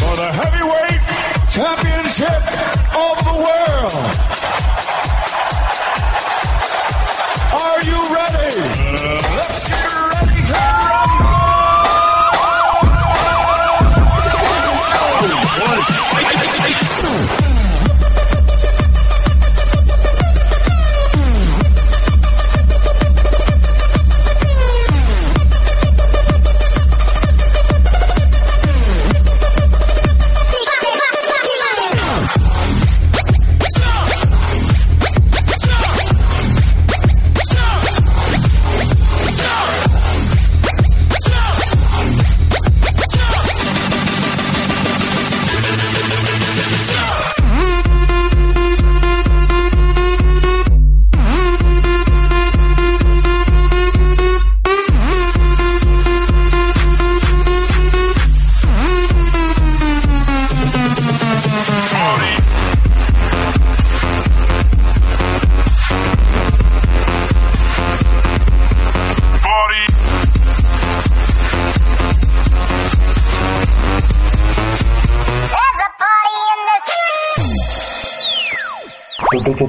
For the heavyweight championship of the world. Are you ready?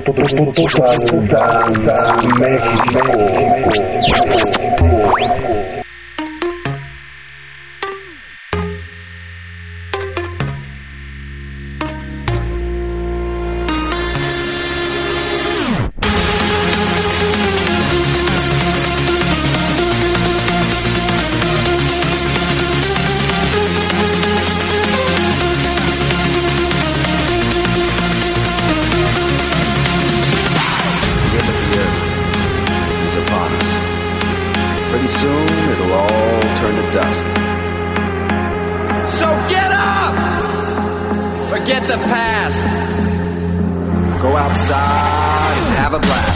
The the past. Go outside and have a blast,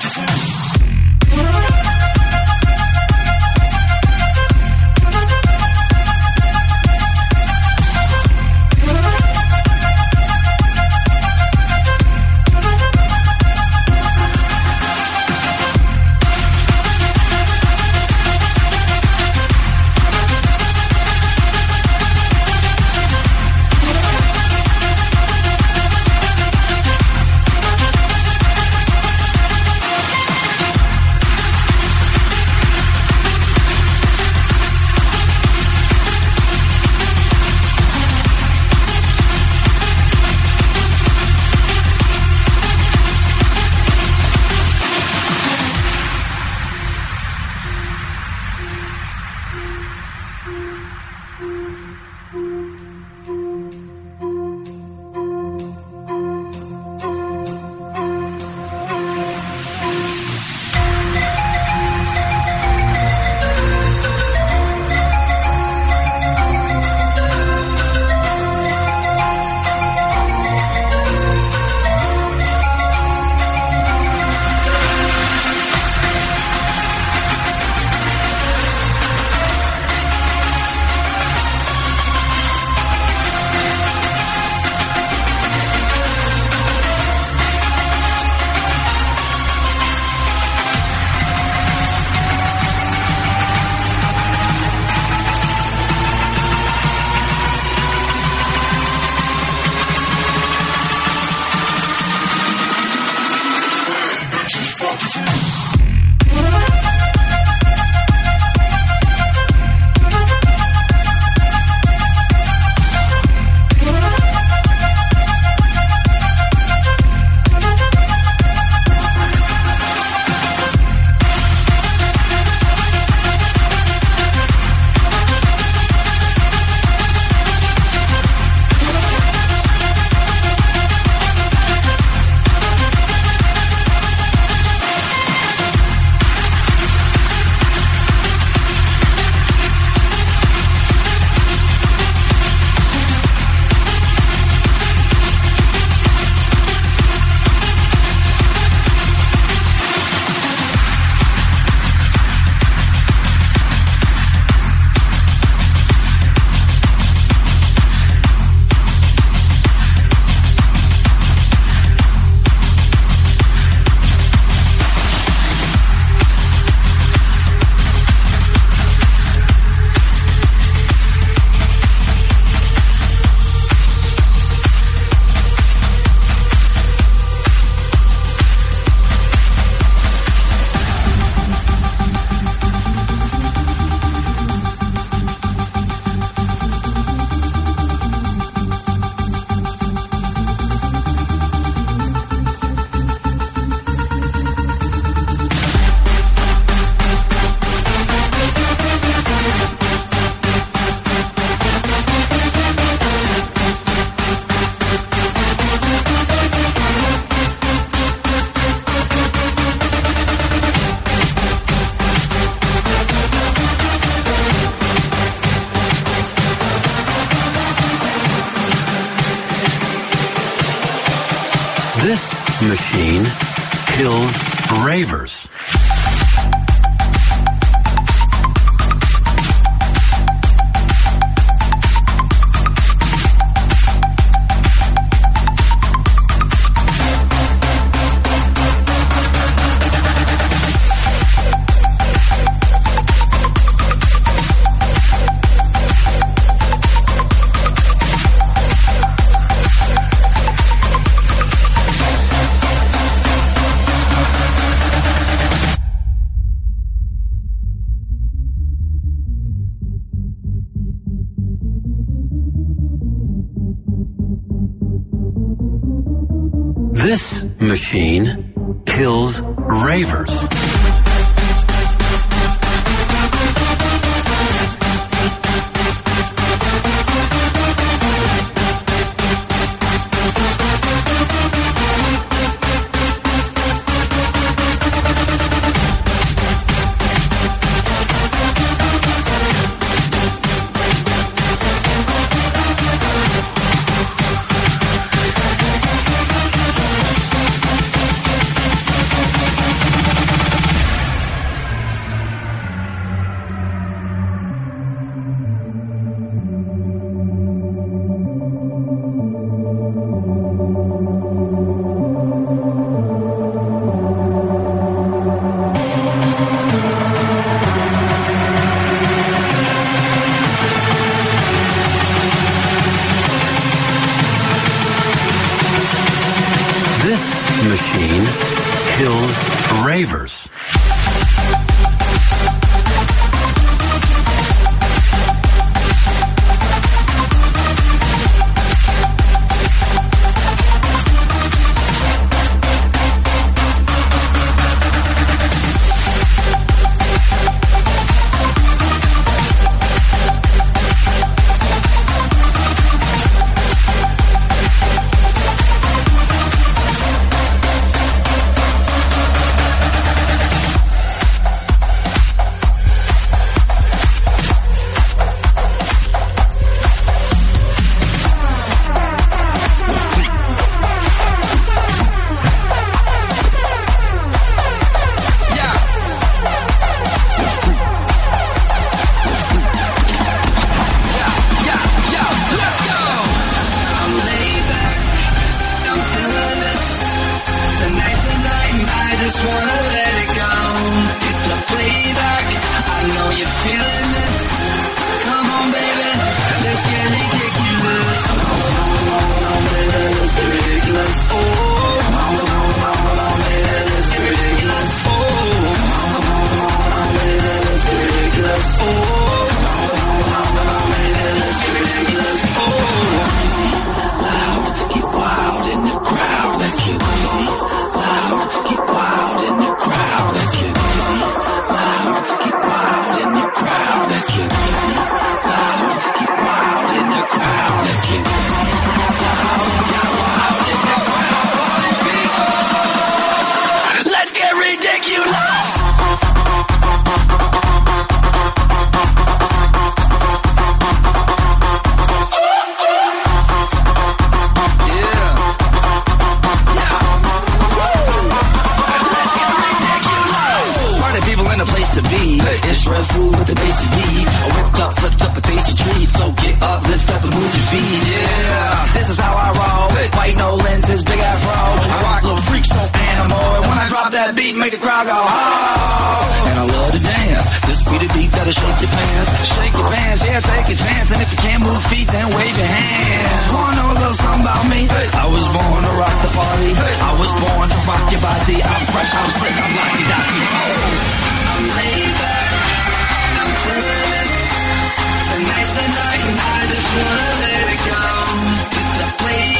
Just machine kills ravers. better shake your pants. Shake your pants, yeah, take a chance. And if you can't move feet, then wave your hands. Wanna know a little something about me? Hey. I was born to rock the party. Hey. I was born to rock your body. I'm fresh, I'm slick, I'm locky docky. Oh, I'm laid back. I'm fearless. Tonight's the night, and I just wanna let it go. It's a.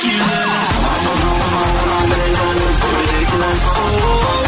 ridiculous. I'm I'm I'm ridiculous. Oh.